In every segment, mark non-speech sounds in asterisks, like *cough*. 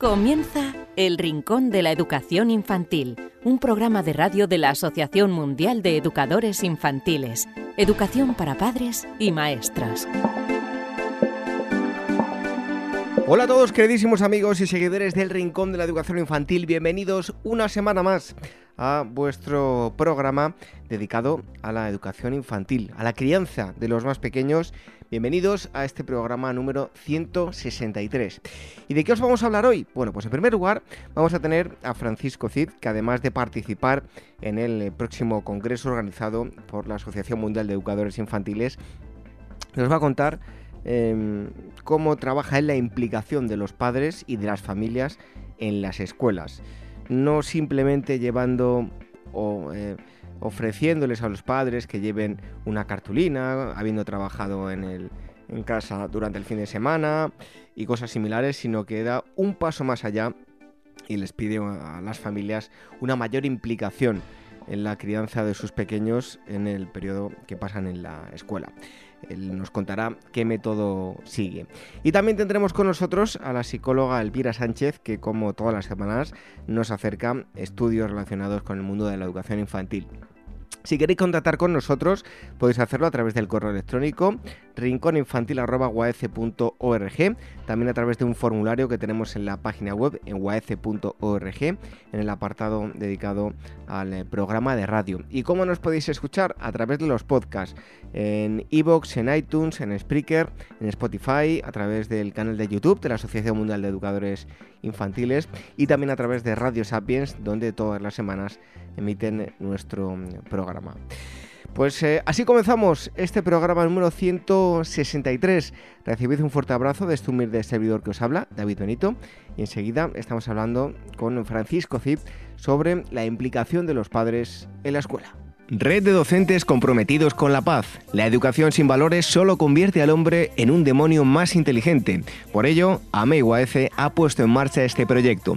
Comienza El Rincón de la Educación Infantil, un programa de radio de la Asociación Mundial de Educadores Infantiles, Educación para Padres y Maestras. Hola a todos, queridísimos amigos y seguidores del Rincón de la Educación Infantil, bienvenidos una semana más a vuestro programa dedicado a la educación infantil, a la crianza de los más pequeños Bienvenidos a este programa número 163. ¿Y de qué os vamos a hablar hoy? Bueno, pues en primer lugar vamos a tener a Francisco Cid, que además de participar en el próximo congreso organizado por la Asociación Mundial de Educadores Infantiles, nos va a contar em, cómo trabaja en la implicación de los padres y de las familias en las escuelas. No simplemente llevando o eh, ofreciéndoles a los padres que lleven una cartulina, habiendo trabajado en, el, en casa durante el fin de semana y cosas similares, sino que da un paso más allá y les pide a las familias una mayor implicación en la crianza de sus pequeños en el periodo que pasan en la escuela. Él nos contará qué método sigue. Y también tendremos con nosotros a la psicóloga Elvira Sánchez, que como todas las semanas nos acerca estudios relacionados con el mundo de la educación infantil. Si queréis contactar con nosotros, podéis hacerlo a través del correo electrónico rincóninfantil.org, también a través de un formulario que tenemos en la página web en waece.org, en el apartado dedicado al eh, programa de radio. ¿Y cómo nos podéis escuchar? A través de los podcasts, en iVoox, en iTunes, en Spreaker, en Spotify, a través del canal de YouTube de la Asociación Mundial de Educadores Infantiles y también a través de Radio Sapiens, donde todas las semanas emiten nuestro mm, programa. Pues eh, así comenzamos este programa número 163. Recibid un fuerte abrazo de este humilde servidor que os habla, David Benito, y enseguida estamos hablando con Francisco Cid sobre la implicación de los padres en la escuela. Red de docentes comprometidos con la paz. La educación sin valores solo convierte al hombre en un demonio más inteligente. Por ello, AMEIWAECE ha puesto en marcha este proyecto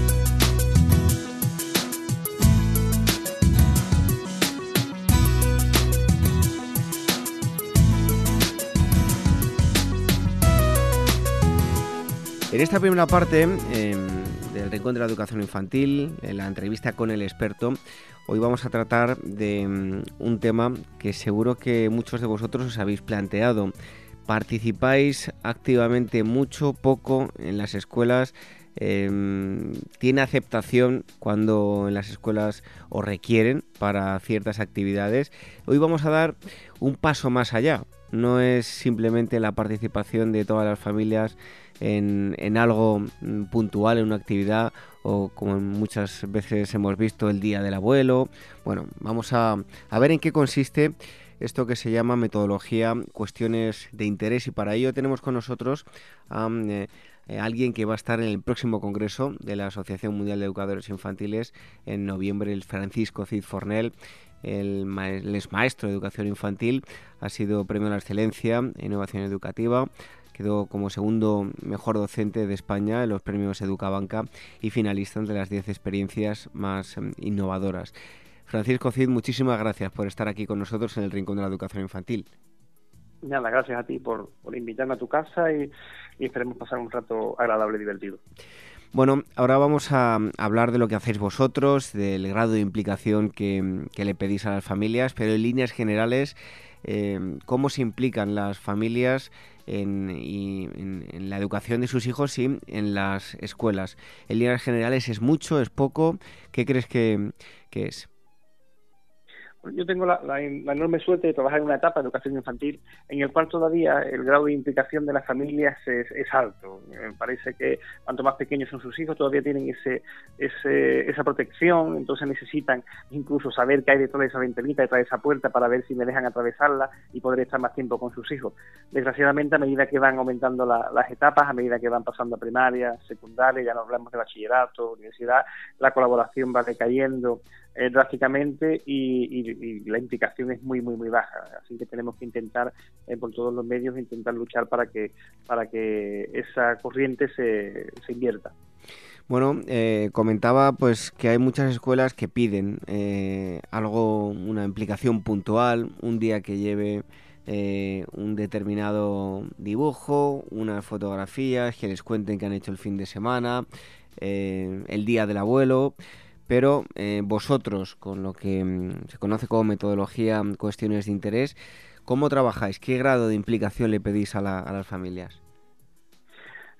En esta primera parte em, del Rincón de la Educación Infantil, en la entrevista con el experto, hoy vamos a tratar de em, un tema que seguro que muchos de vosotros os habéis planteado. Participáis activamente mucho, poco en las escuelas. Em, tiene aceptación cuando en las escuelas os requieren para ciertas actividades. Hoy vamos a dar un paso más allá. No es simplemente la participación de todas las familias en, algo mm, puntual, en una actividad o como muchas veces hemos visto el Día del Abuelo. Bueno, vamos a, ver en qué consiste esto que se llama metodología cuestiones de interés y para ello tenemos con nosotros a eh, eh, alguien que va a estar en el próximo congreso de la Asociación Mundial de Educadores Infantiles en noviembre, el Francisco Cid Fornel. El, el es maestro de educación infantil, ha sido premio a la excelencia en innovación educativa, Quedó como segundo mejor docente de España en los premios Educabanca y finalista de las 10 experiencias más em, innovadoras. Francisco Cid, muchísimas gracias por estar aquí con nosotros en el Rincón de la Educación Infantil. Nada, gracias a ti por, invitarme a tu casa y, esperemos pasar un rato agradable y divertido. Bueno, ahora vamos a hablar de lo que hacéis vosotros, del grado de implicación que, que le pedís a las familias, pero en líneas generales, eh, ¿cómo se implican las familias en, la educación de sus hijos y en las escuelas. En líneas generales es mucho, es poco. ¿Qué crees que, es? Yo tengo la, enorme suerte de trabajar en una etapa de educación infantil en el cual todavía el grado de implicación de las familias es, alto. Me parece que cuanto más pequeños son sus hijos, todavía tienen ese, esa protección, entonces necesitan incluso saber qué hay detrás de esa ventanita, detrás de esa puerta, para ver si me dejan atravesarla y poder estar más tiempo con sus hijos. Desgraciadamente, a medida que van aumentando las etapas, a medida que van pasando a primaria, secundaria, ya no hablamos de bachillerato, universidad, la colaboración va decayendo eh, drásticamente y, la implicación es muy, muy, muy baja. Así que tenemos que intentar, eh, por todos los medios, intentar luchar para que, para que esa corriente se, se invierta. Bueno, eh, comentaba pues que hay muchas escuelas que piden algo, una implicación puntual, un día que lleve un determinado dibujo, unas fotografías, que les cuenten que han hecho el fin de semana, el día del abuelo. Pero eh, vosotros, con lo que mm, se conoce como metodología mm, cuestiones de interés, ¿cómo trabajáis? ¿Qué grado de implicación le pedís a las familias?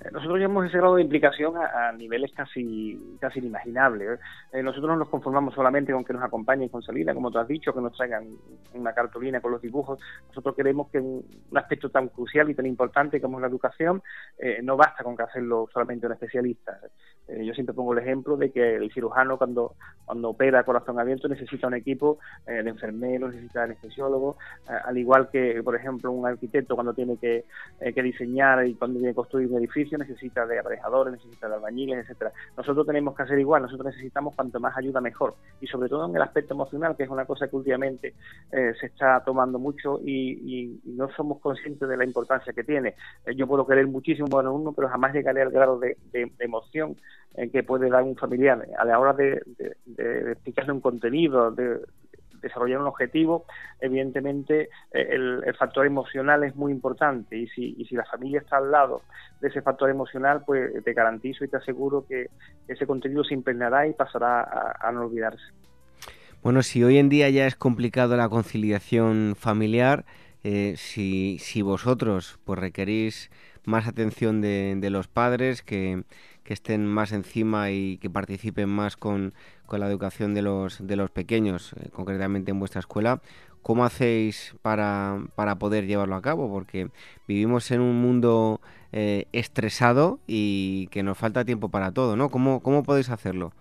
Eh, nosotros llevamos ese grado de implicación a, niveles casi casi inimaginables. ¿eh? Eh, nosotros no nos conformamos solamente con que nos acompañen con salida, como tú has dicho, que nos traigan una cartulina con los dibujos. Nosotros queremos que un, aspecto tan crucial y tan importante como la educación no basta con que hacerlo solamente un especialista. yo siempre pongo el ejemplo de que el cirujano cuando, cuando opera corazón abierto necesita un equipo de enfermeros, necesita anestesiólogos, al igual que, por ejemplo, un arquitecto cuando tiene que, que diseñar y cuando tiene que construir un edificio necesita de aparejadores, necesita de albañiles, etcétera. Nosotros tenemos que hacer igual, nosotros necesitamos cuanto más ayuda mejor y sobre todo en el aspecto emocional, que es una cosa que últimamente eh, se está tomando mucho y, no somos conscientes de la importancia que tiene. Eh, yo puedo querer muchísimo a uno, pero jamás llegaré al grado de, emoción eh, que puede dar un familiar a la hora de, de explicarle un contenido, de, desarrollar un objetivo, evidentemente eh, el, factor emocional es muy importante y si, la familia está al lado de ese factor emocional, pues te garantizo y te aseguro que ese contenido se impregnará y pasará a, no olvidarse. Bueno, si hoy en día ya es complicado la conciliación familiar, eh, si, vosotros pues requerís más atención de los padres, que, que, estén más encima y que participen más con, con la educación de los, de los pequeños, eh, concretamente en vuestra escuela, ¿cómo hacéis para, para, poder llevarlo a cabo? Porque vivimos en un mundo eh, estresado y que nos falta tiempo para todo, ¿no? ¿Cómo, cómo podéis hacerlo?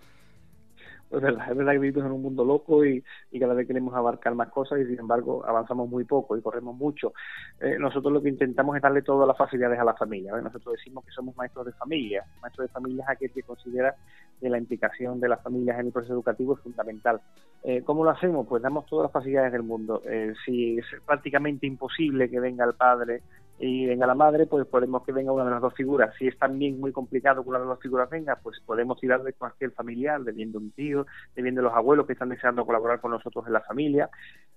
Es verdad, es verdad que vivimos en un mundo loco y, cada vez queremos abarcar más cosas y sin embargo avanzamos muy poco y corremos mucho. Eh, nosotros lo que intentamos es darle todas las facilidades a la familia. Nosotros decimos que somos maestros de familia. Maestros de familia es aquel que considera que la implicación de las familias en el proceso educativo es fundamental. Eh, ¿Cómo lo hacemos? Pues damos todas las facilidades del mundo. Eh, si es prácticamente imposible que venga el padre y venga la madre, pues podemos que venga una de las dos figuras. Si es también muy complicado que una de las dos figuras venga, pues podemos tirar de cualquier familiar, de viendo un tío, de los abuelos que están deseando colaborar con nosotros en la familia.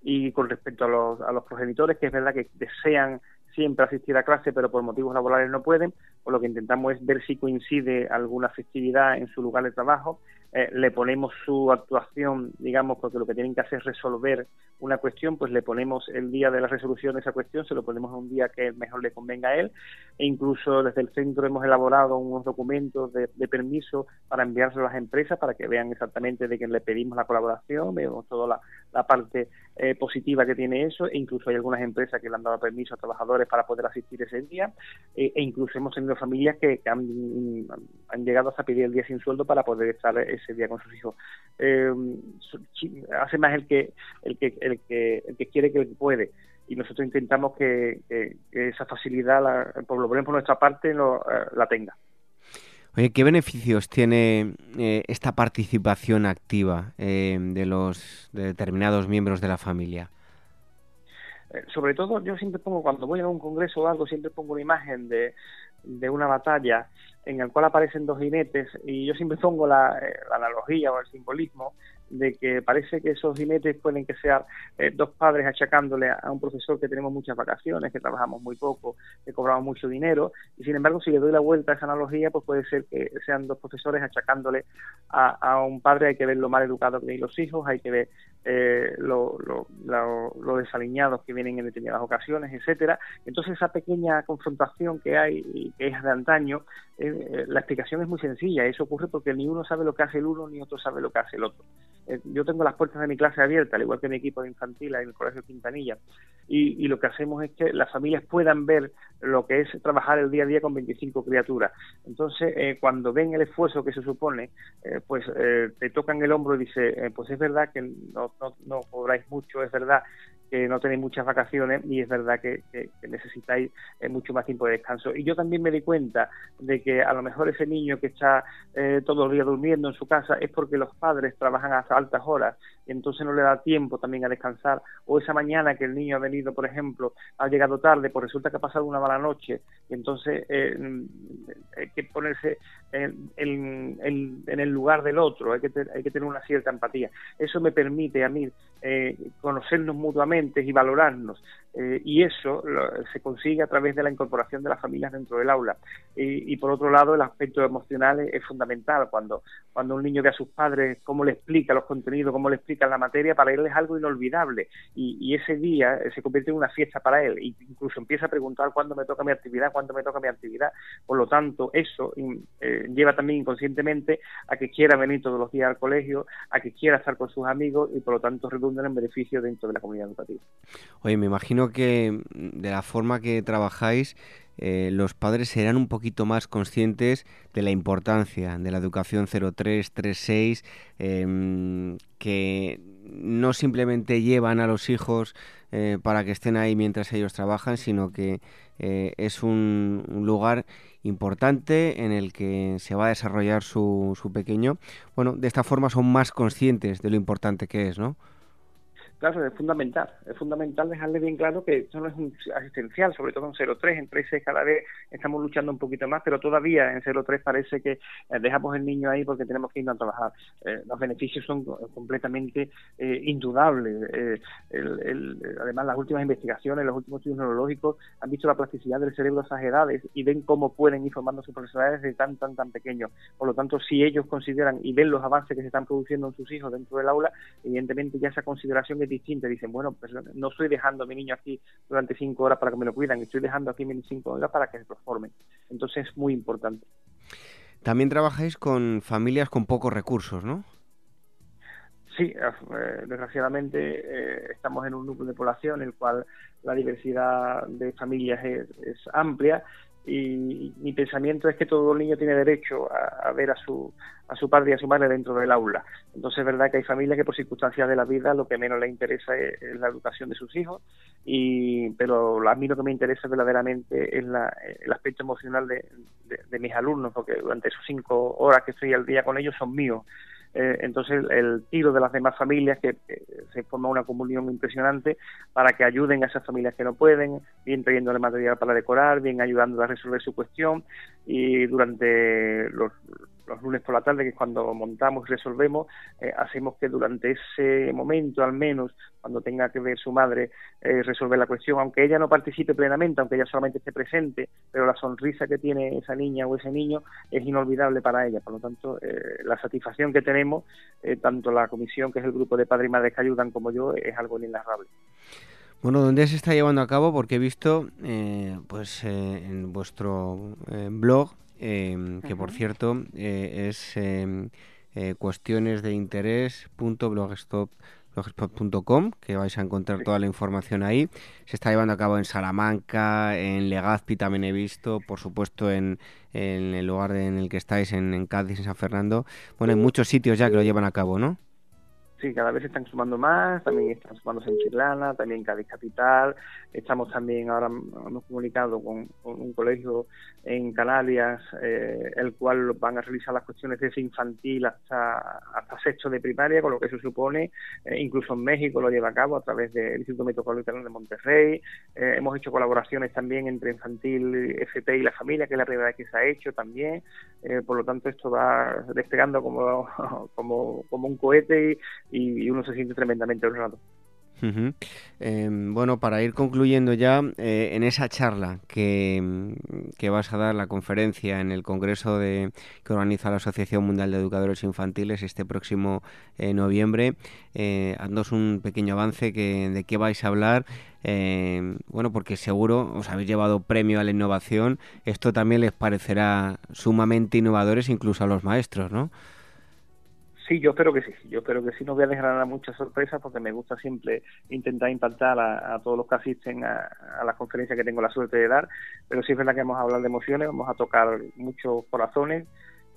Y con respecto a los, a los progenitores, que es verdad que desean siempre asistir a clase, pero por motivos laborales no pueden, pues lo que intentamos es ver si coincide alguna festividad en su lugar de trabajo eh, le ponemos su actuación, digamos, porque lo que tienen que hacer es resolver una cuestión, pues le ponemos el día de la resolución de esa cuestión, se lo ponemos a un día que mejor le convenga a él, e incluso desde el centro hemos elaborado unos documentos de, permiso para enviárselos a las empresas para que vean exactamente de quién le pedimos la colaboración, vemos toda la, parte eh, positiva que tiene eso, e incluso hay algunas empresas que le han dado permiso a trabajadores para poder asistir ese día, eh, e incluso hemos tenido familias que, han, han, llegado hasta pedir el día sin sueldo para poder estar ese día con sus hijos. Eh, hace más el que, el que, el que, el que quiere que el que puede. Y nosotros intentamos que, esa facilidad, por lo menos por nuestra parte, eh, la tenga. Oye, ¿qué beneficios tiene eh, esta participación activa de los de determinados miembros de la familia? sobre todo, yo siempre pongo, cuando voy a un congreso o algo, siempre pongo una imagen de, de una batalla en el cual aparecen dos jinetes y yo siempre pongo la, eh, analogía o el simbolismo de que parece que esos jinetes pueden que sean eh, dos padres achacándole a, un profesor que tenemos muchas vacaciones, que trabajamos muy poco, que cobramos mucho dinero, y sin embargo si le doy la vuelta a esa analogía, pues puede ser que sean dos profesores achacándole a, a un padre, hay que ver lo mal educado que tienen los hijos, hay que ver eh, lo, lo, desaliñados que vienen en determinadas ocasiones, etcétera. Entonces esa pequeña confrontación que hay y que es de antaño la explicación es muy sencilla. Eso ocurre porque ni uno sabe lo que hace el uno ni otro sabe lo que hace el otro. Yo tengo las puertas de mi clase abiertas, al igual que mi equipo de infantil en el Colegio Quintanilla, y, lo que hacemos es que las familias puedan ver lo que es trabajar el día a día con 25 criaturas. Entonces, cuando ven el esfuerzo que se supone, pues te tocan el hombro y dice, pues es verdad que no, no, no cobráis mucho, es verdad que no tenéis muchas vacaciones y es verdad que, necesitáis eh, mucho más tiempo de descanso. Y yo también me di cuenta de que a lo mejor ese niño que está eh, todo el día durmiendo en su casa es porque los padres trabajan hasta altas horas y entonces no le da tiempo también a descansar. O esa mañana que el niño ha venido, por ejemplo, ha llegado tarde, pues resulta que ha pasado una mala noche y entonces eh, hay que ponerse en, el lugar del otro, hay que, hay que tener una cierta empatía. Eso me permite a mí conocernos mutuamente y valorarnos. Eh, y eso se consigue a través de la incorporación de las familias dentro del aula. Y, por otro lado, el aspecto emocional es, fundamental. Cuando, cuando un niño ve a sus padres cómo le explica los contenidos, cómo le explica la materia, para él es algo inolvidable. Y, ese día se convierte en una fiesta para él. E incluso empieza a preguntar cuándo me toca mi actividad, cuándo me toca mi actividad. Por lo tanto, eso eh, lleva también inconscientemente a que quiera venir todos los días al colegio, a que quiera estar con sus amigos y por lo tanto redunda en beneficio dentro de la comunidad educativa. Oye, me imagino que de la forma que trabajáis, eh, los padres serán un poquito más conscientes de la importancia de la educación 0336, eh, que no simplemente llevan a los hijos eh, para que estén ahí mientras ellos trabajan, sino que eh, es un, lugar importante en el que se va a desarrollar su pequeño. Bueno, de esta forma son más conscientes de lo importante que es, ¿no? Claro, es fundamental. Es fundamental dejarle bien claro que esto no es un asistencial, sobre todo en 0.3. En 3 cada vez estamos luchando un poquito más, pero todavía en 0.3 parece que eh, dejamos el niño ahí porque tenemos que irnos a trabajar. Eh, los beneficios son completamente eh, indudables. además, las últimas investigaciones, los últimos estudios neurológicos han visto la plasticidad del cerebro a esas edades y ven cómo pueden ir formando sus personalidades desde tan, tan, tan pequeños. Por lo tanto, si ellos consideran y ven los avances que se están produciendo en sus hijos dentro del aula, evidentemente ya esa consideración que distinta. Dicen, bueno, pues no estoy dejando a mi niño aquí durante cinco horas para que me lo cuidan, estoy dejando aquí mis cinco horas para que se transformen. Entonces es muy importante. También trabajáis con familias con pocos recursos, ¿no? Sí, eh, desgraciadamente eh, estamos en un núcleo de población en el cual la diversidad de familias es, es amplia y mi pensamiento es que todo niño tiene derecho a, ver a su, a su padre y a su madre dentro del aula. Entonces es verdad que hay familias que por circunstancias de la vida lo que menos les interesa es, la educación de sus hijos, y, pero a mí lo que me interesa verdaderamente es el aspecto emocional de, de mis alumnos, porque durante esos cinco horas que estoy al día con ellos son míos. Eh, entonces el tiro de las demás familias, que se forma una comunión impresionante para que ayuden a esas familias que no pueden, bien trayéndole material para decorar, bien ayudando a resolver su cuestión. Y durante los, los lunes por la tarde, que es cuando montamos y resolvemos, eh, hacemos que durante ese momento, al menos, cuando tenga que ver su madre, eh, resolver la cuestión, aunque ella no participe plenamente, aunque ella solamente esté presente, pero la sonrisa que tiene esa niña o ese niño es inolvidable para ella. Por lo tanto, eh, la satisfacción que tenemos, tanto la comisión, que es el grupo de padres y madres que ayudan, como yo, es algo inenarrable. Bueno, ¿dónde se está llevando a cabo? Porque he visto, pues, en vuestro blog, Em, que por cierto eh, es em, eh, cuestiones de interés.blogspot.com, que vais a encontrar toda la información ahí. Se está llevando a cabo en Salamanca, en Legazpi también he visto, por supuesto en, el lugar en el que estáis, en, en Cádiz, en San Fernando. Bueno, en muchos sitios ya que lo llevan a cabo, ¿no? Sí, cada vez se están sumando más, también están sumándose en Chirlana, también en Cádiz Capital, estamos también, ahora hemos comunicado con, un colegio en Canarias, eh, el cual van a realizar las cuestiones desde infantil hasta, hasta sexto de primaria, con lo que eso supone, eh, incluso en México lo lleva a cabo a través del Instituto Metropolitano de Monterrey, eh, hemos hecho colaboraciones también entre infantil, FP y la familia, que es la primera vez que se ha hecho también, por lo tanto esto va despegando como, *laughs* como, como un cohete y, y, uno se siente tremendamente honrado. Em, bueno, para ir concluyendo ya, eh, en esa charla que, que, vas a dar, la conferencia en el Congreso de, que organiza la Asociación Mundial de Educadores Infantiles este próximo eh, noviembre, eh, haznos un pequeño avance que, de qué vais a hablar. Em, bueno, porque seguro os habéis llevado premio a la innovación. Esto también les parecerá sumamente innovadores incluso a los maestros, ¿no? Sí, yo espero que sí. Yo espero que sí. No voy a dejar muchas sorpresas porque me gusta siempre intentar impactar a, todos los que asisten a, a, las conferencias que tengo la suerte de dar. Pero sí es verdad que vamos a hablar de emociones, vamos a tocar muchos corazones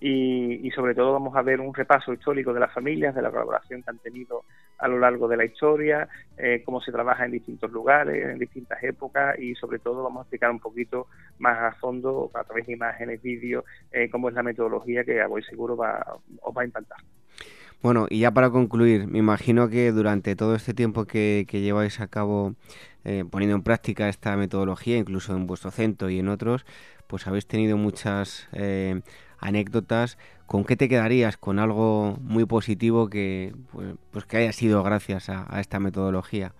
y, sobre todo vamos a ver un repaso histórico de las familias, de la colaboración que han tenido a lo largo de la historia, eh, cómo se trabaja en distintos lugares, en distintas épocas y sobre todo vamos a explicar un poquito más a fondo, a través de imágenes, vídeos, eh, cómo es la metodología que a voy seguro va, os va a impactar. Bueno, y ya para concluir, me imagino que durante todo este tiempo que, lleváis a cabo eh, poniendo en práctica esta metodología, incluso en vuestro centro y en otros, pues habéis tenido muchas eh, anécdotas. ¿Con qué te quedarías? Con algo muy positivo que, pues, pues que haya sido gracias a esta metodología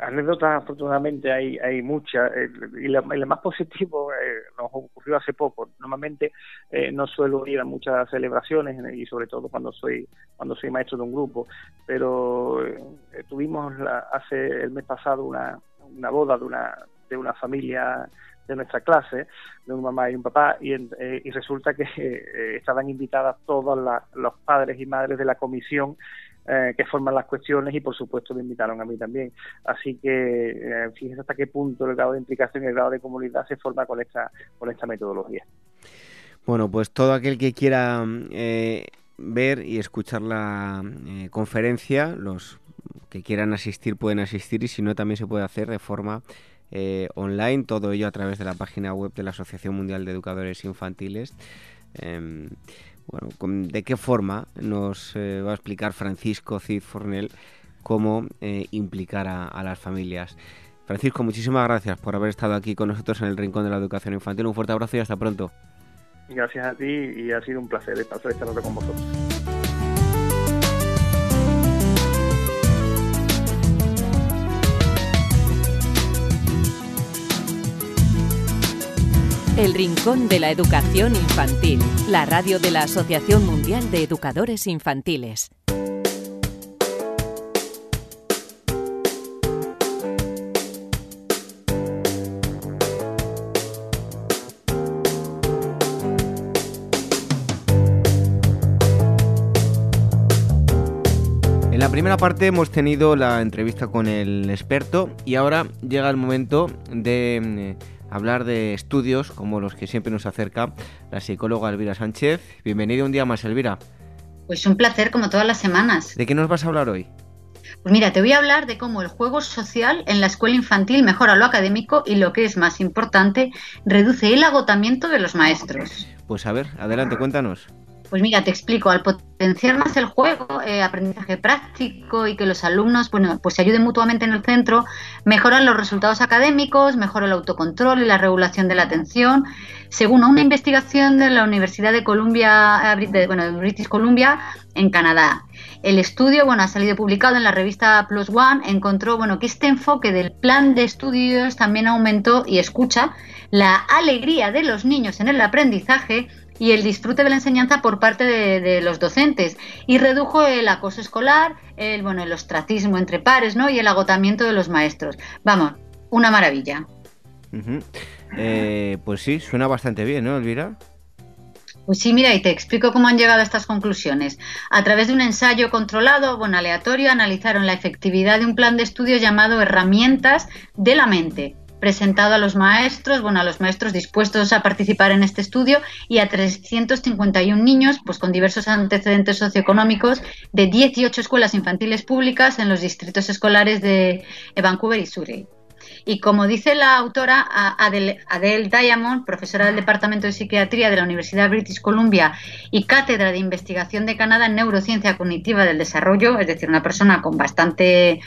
anécdotas afortunadamente hay hay muchas eh, y lo más positivo eh, nos ocurrió hace poco. Normalmente eh, no suelo ir a muchas celebraciones y sobre todo cuando soy cuando soy maestro de un grupo pero tuvimos hace el mes pasado una, una boda de una de una familia de nuestra clase, de un mamá y un papá, y, y resulta que estaban invitadas todos los padres y madres de la comisión eh, que forman las cuestiones y por supuesto me invitaron a mí también. Así que eh, fíjense hasta qué punto el grado de implicación y el grado de comunidad se forma con esta, con esta metodología. Bueno, pues todo aquel que quiera eh, ver y escuchar la conferencia, los que quieran asistir pueden asistir y si no también se puede hacer de forma online, todo ello a través de la página web de la Asociación Mundial de Educadores Infantiles. Bueno, ¿de qué forma nos eh, va a explicar Francisco Cid Fornel cómo eh, implicar a, las familias? Francisco, muchísimas gracias por haber estado aquí con nosotros en el Rincón de la Educación Infantil. Un fuerte abrazo y hasta pronto. Gracias a ti y ha sido un placer estar con vosotros. El Rincón de la Educación Infantil, la radio de la Asociación Mundial de Educadores Infantiles. En la primera parte hemos tenido la entrevista con el experto y ahora llega el momento de mm, hablar de estudios como los que siempre nos acerca la psicóloga Elvira Sánchez. Bienvenida un día más, Elvira. Pues un placer como todas las semanas. ¿De qué nos vas a hablar hoy? Pues mira, te voy a hablar de cómo el juego social en la escuela infantil mejora lo académico y lo que es más importante, reduce el agotamiento de los maestros. Pues a ver, adelante, cuéntanos. Pues mira, te explico, al potenciar más el juego, eh, aprendizaje práctico y que los alumnos bueno, pues se ayuden mutuamente en el centro, mejoran los resultados académicos, mejora el autocontrol y la regulación de la atención. Según una investigación de la Universidad de Columbia, eh, bueno, de British Columbia, en Canadá. El estudio, bueno, ha salido publicado en la revista Plus One, encontró, bueno, que este enfoque del plan de estudios también aumentó y escucha la alegría de los niños en el aprendizaje y el disfrute de la enseñanza por parte de, los docentes y redujo el acoso escolar, el bueno, el ostracismo entre pares, ¿no? y el agotamiento de los maestros. Vamos, una maravilla. Eh, pues sí, suena bastante bien, ¿no, Elvira? Pues sí, mira, y te explico cómo han llegado a estas conclusiones. A través de un ensayo controlado, bueno, aleatorio, analizaron la efectividad de un plan de estudio llamado Herramientas de la Mente, presentado a los maestros, bueno, a los maestros dispuestos a participar en este estudio y a 351 niños, pues con diversos antecedentes socioeconómicos de 18 escuelas infantiles públicas en los distritos escolares de Vancouver y Surrey. Y como dice la autora Adele, Diamond, profesora del Departamento de Psiquiatría de la Universidad British Columbia y cátedra de investigación de Canadá en neurociencia cognitiva del desarrollo, es decir, una persona con bastante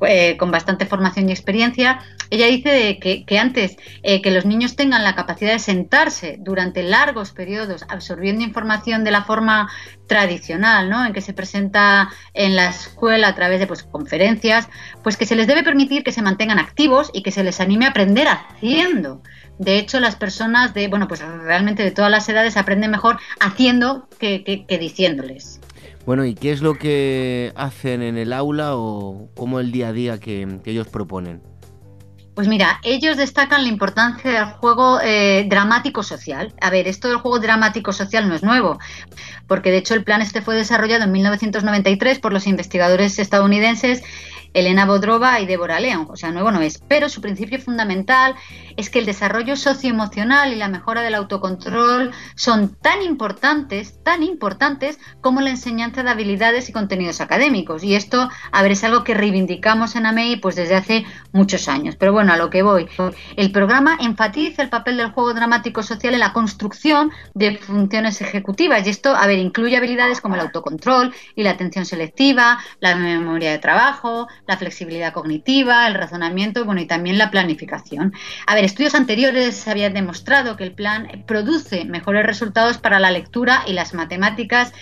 eh, con bastante formación y experiencia, ella dice que, antes eh, que los niños tengan la capacidad de sentarse durante largos periodos absorbiendo información de la forma tradicional, ¿no? En que se presenta en la escuela a través de pues, conferencias, pues que se les debe permitir que se mantengan activos y que se les anime a aprender haciendo. De hecho, las personas de, bueno, pues realmente de todas las edades aprenden mejor haciendo que diciéndoles. Bueno, ¿y qué es lo que hacen en el aula o cómo el día a día que, ellos proponen? Pues mira, ellos destacan la importancia del juego eh, dramático social. A ver, esto del juego dramático social no es nuevo, porque de hecho el plan este fue desarrollado en 1993 por los investigadores estadounidenses Elena Bodrova y Débora León, o sea, nuevo no es, pero su principio fundamental es que el desarrollo socioemocional y la mejora del autocontrol son tan importantes, tan importantes como la enseñanza de habilidades y contenidos académicos. Y esto, a ver, es algo que reivindicamos en AMEI pues desde hace muchos años. Pero bueno, a lo que voy. El programa enfatiza el papel del juego dramático social en la construcción de funciones ejecutivas y esto, a ver, incluye habilidades como el autocontrol y la atención selectiva, la memoria de trabajo, la flexibilidad cognitiva, el razonamiento, bueno, y también la planificación. A ver, estudios anteriores habían demostrado que el plan produce mejores resultados para la lectura y las matemáticas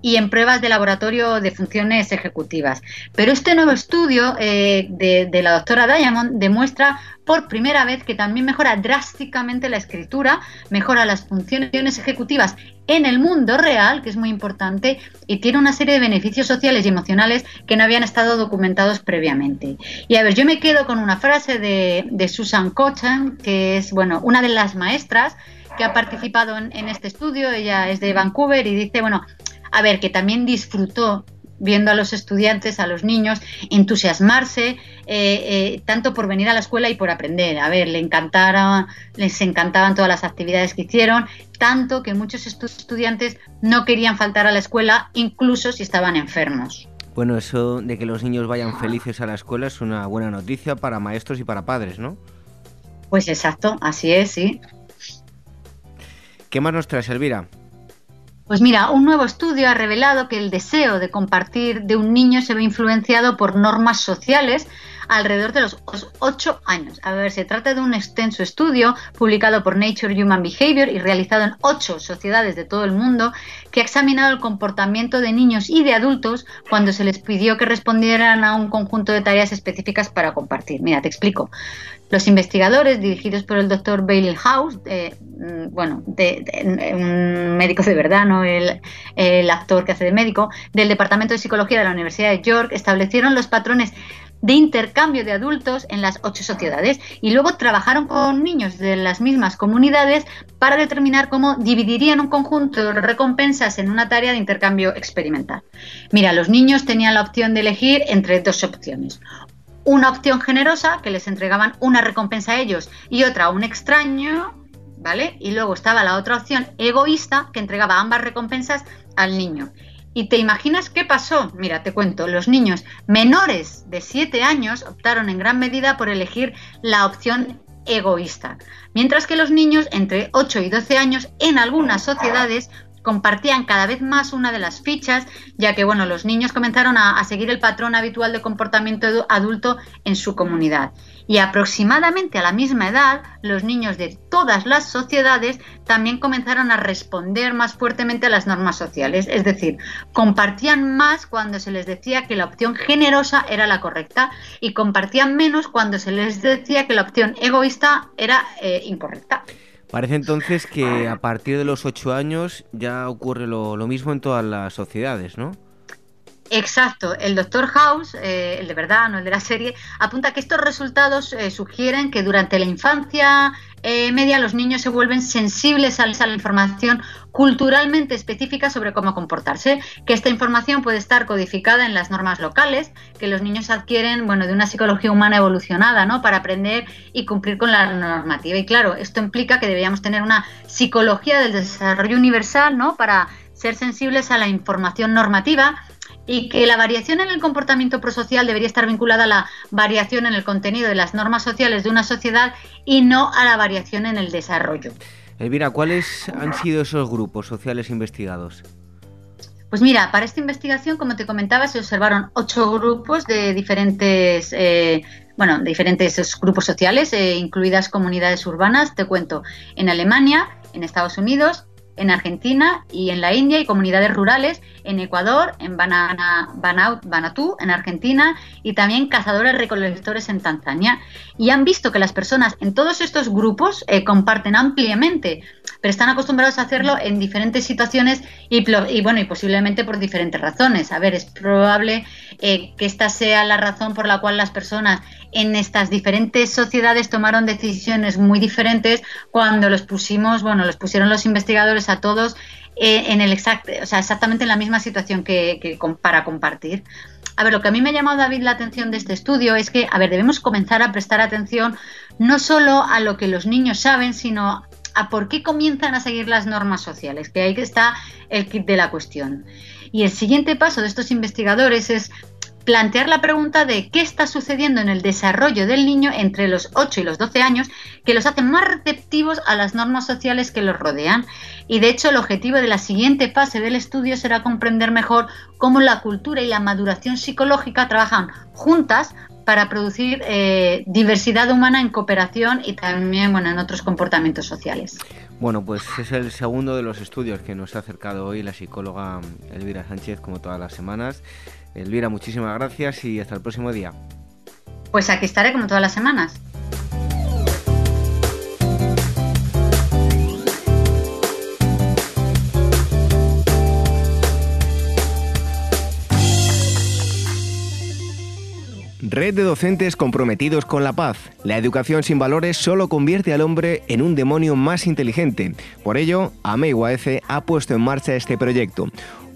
y en pruebas de laboratorio de funciones ejecutivas. Pero este nuevo estudio eh, de, la doctora Diamond demuestra por primera vez que también mejora drásticamente la escritura, mejora las funciones ejecutivas en el mundo real, que es muy importante, y tiene una serie de beneficios sociales y emocionales que no habían estado documentados previamente. Y a ver, yo me quedo con una frase de, Susan Cochan, que es, bueno, una de las maestras que ha participado en, este estudio, ella es de Vancouver y dice, bueno, a ver, que también disfrutó viendo a los estudiantes, a los niños, entusiasmarse, eh, eh, tanto por venir a la escuela y por aprender. A ver, le encantaron, les encantaban todas las actividades que hicieron, tanto que muchos estudiantes no querían faltar a la escuela, incluso si estaban enfermos. Bueno, eso de que los niños vayan felices a la escuela es una buena noticia para maestros y para padres, ¿no? Pues exacto, así es, sí. ¿Qué más nos traes, Elvira? Pues mira, un nuevo estudio ha revelado que el deseo de compartir de un niño se ve influenciado por normas sociales alrededor de los 8 años. A ver, se trata de un extenso estudio publicado por Nature Human Behavior y realizado en 8 sociedades de todo el mundo que ha examinado el comportamiento de niños y de adultos cuando se les pidió que respondieran a un conjunto de tareas específicas para compartir. Mira, te explico. Los investigadores, dirigidos por el doctor Bailey House, mm, bueno, un médico de verdad, no el actor que hace de médico, del Departamento de Psicología de la Universidad de York, establecieron los patrones de intercambio de adultos en las ocho sociedades y luego trabajaron con niños de las mismas comunidades para determinar cómo dividirían un conjunto de recompensas en una tarea de intercambio experimental. Mira, los niños tenían la opción de elegir entre dos opciones una opción generosa, que les entregaban una recompensa a ellos, y otra a un extraño, ¿vale? Y luego estaba la otra opción egoísta, que entregaba ambas recompensas al niño. ¿Y te imaginas qué pasó? Mira, te cuento, los niños menores de 7 años optaron en gran medida por elegir la opción egoísta, mientras que los niños entre 8 y 12 años en algunas sociedades compartían cada vez más una de las fichas, ya que bueno, los niños comenzaron a, a, seguir el patrón habitual de comportamiento adulto en su comunidad. Y aproximadamente a la misma edad, los niños de todas las sociedades también comenzaron a responder más fuertemente a las normas sociales, es decir, compartían más cuando se les decía que la opción generosa era la correcta y compartían menos cuando se les decía que la opción egoísta era eh, incorrecta. Parece entonces que a partir de los ocho años ya ocurre lo, mismo en todas las sociedades, ¿no? Exacto, el doctor House, eh, el de verdad, no el de la serie, apunta que estos resultados eh, sugieren que durante la infancia eh, media los niños se vuelven sensibles a la información culturalmente específica sobre cómo comportarse, que esta información puede estar codificada en las normas locales, que los niños adquieren, bueno, de una psicología humana evolucionada, ¿no? Para aprender y cumplir con la normativa. Y claro, esto implica que deberíamos tener una psicología del desarrollo universal, ¿no? Para ser sensibles a la información normativa y que la variación en el comportamiento prosocial debería estar vinculada a la variación en el contenido de las normas sociales de una sociedad y no a la variación en el desarrollo. Elvira, ¿cuáles han sido esos grupos sociales investigados? Pues mira, para esta investigación, como te comentaba, se observaron ocho grupos de diferentes, eh, bueno, de diferentes grupos sociales, eh, incluidas comunidades urbanas. Te cuento, en Alemania, en Estados Unidos, en Argentina y en la India y comunidades rurales, en Ecuador, en Banana, Banatú, en Argentina y también cazadores recolectores en Tanzania. Y han visto que las personas en todos estos grupos eh, comparten ampliamente, pero están acostumbrados a hacerlo en diferentes situaciones y, bueno, y posiblemente por diferentes razones. A ver, es probable eh, que esta sea la razón por la cual las personas en estas diferentes sociedades tomaron decisiones muy diferentes cuando los pusimos, bueno, los pusieron los investigadores a todos eh, en el exacto, o sea, exactamente en la misma situación que, para compartir. A ver, lo que a mí me ha llamado, David, la atención de este estudio es que, a ver, debemos comenzar a prestar atención no solo a lo que los niños saben, sino a por qué comienzan a seguir las normas sociales, que ahí está el kit de la cuestión. Y el siguiente paso de estos investigadores es plantear la pregunta de qué está sucediendo en el desarrollo del niño entre los 8 y los 12 años que los hace más receptivos a las normas sociales que los rodean. Y de hecho el objetivo de la siguiente fase del estudio será comprender mejor cómo la cultura y la maduración psicológica trabajan juntas para producir eh, diversidad humana en cooperación y también bueno, en otros comportamientos sociales. Bueno, pues es el segundo de los estudios que nos ha acercado hoy la psicóloga Elvira Sánchez, como todas las semanas. Elvira, muchísimas gracias y hasta el próximo día. Pues aquí estaré como todas las semanas. Red de docentes comprometidos con la paz. La educación sin valores solo convierte al hombre en un demonio más inteligente. Por ello, AMEIUAF ha puesto en marcha este proyecto.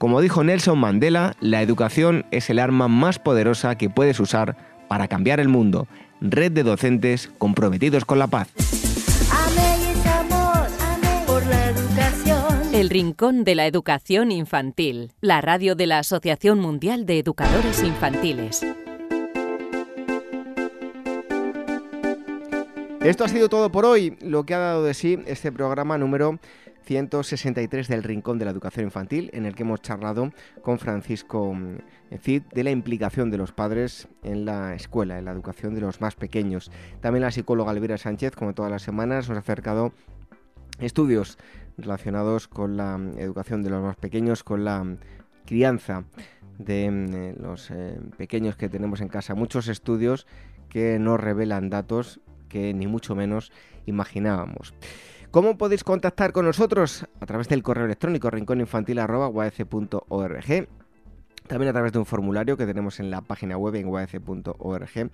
Como dijo Nelson Mandela, la educación es el arma más poderosa que puedes usar para cambiar el mundo. Red de docentes comprometidos con la paz. El Rincón de la Educación Infantil, la radio de la Asociación Mundial de Educadores Infantiles. Esto ha sido todo por hoy, lo que ha dado de sí este programa número 163 del Rincón de la Educación Infantil, en el que hemos charlado con Francisco mm, Cid de la implicación de los padres en la escuela, en la educación de los más pequeños. También la psicóloga Elvira Sánchez, como todas las semanas, nos ha acercado estudios relacionados con la mm, educación de los más pequeños, con la mm, crianza de los eh, pequeños que tenemos en casa. Muchos estudios que nos revelan datos que ni mucho menos imaginábamos. ¿Cómo podéis contactar con nosotros? A través del correo electrónico rincóninfantil.org también a través de un formulario que tenemos en la página web en uac.org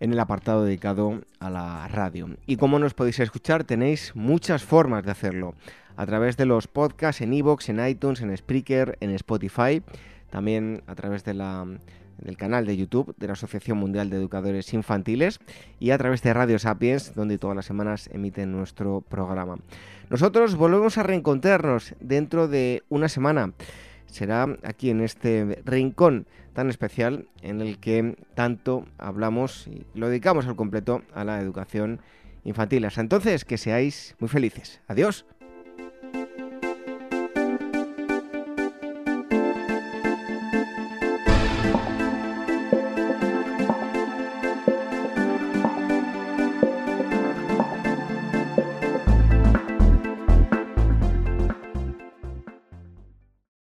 en el apartado dedicado a la radio. Y como nos podéis escuchar, tenéis muchas formas de hacerlo. A través de los podcasts en iVoox, en iTunes, en Spreaker, en Spotify, también a través de la del canal de YouTube de la Asociación Mundial de Educadores Infantiles y a través de Radio Sapiens, donde todas las semanas emiten nuestro programa. Nosotros volvemos a reencontrarnos dentro de una semana. Será aquí en este rincón tan especial en el que tanto hablamos y lo dedicamos al completo a la educación infantil. Hasta entonces, que seáis muy felices. Adiós.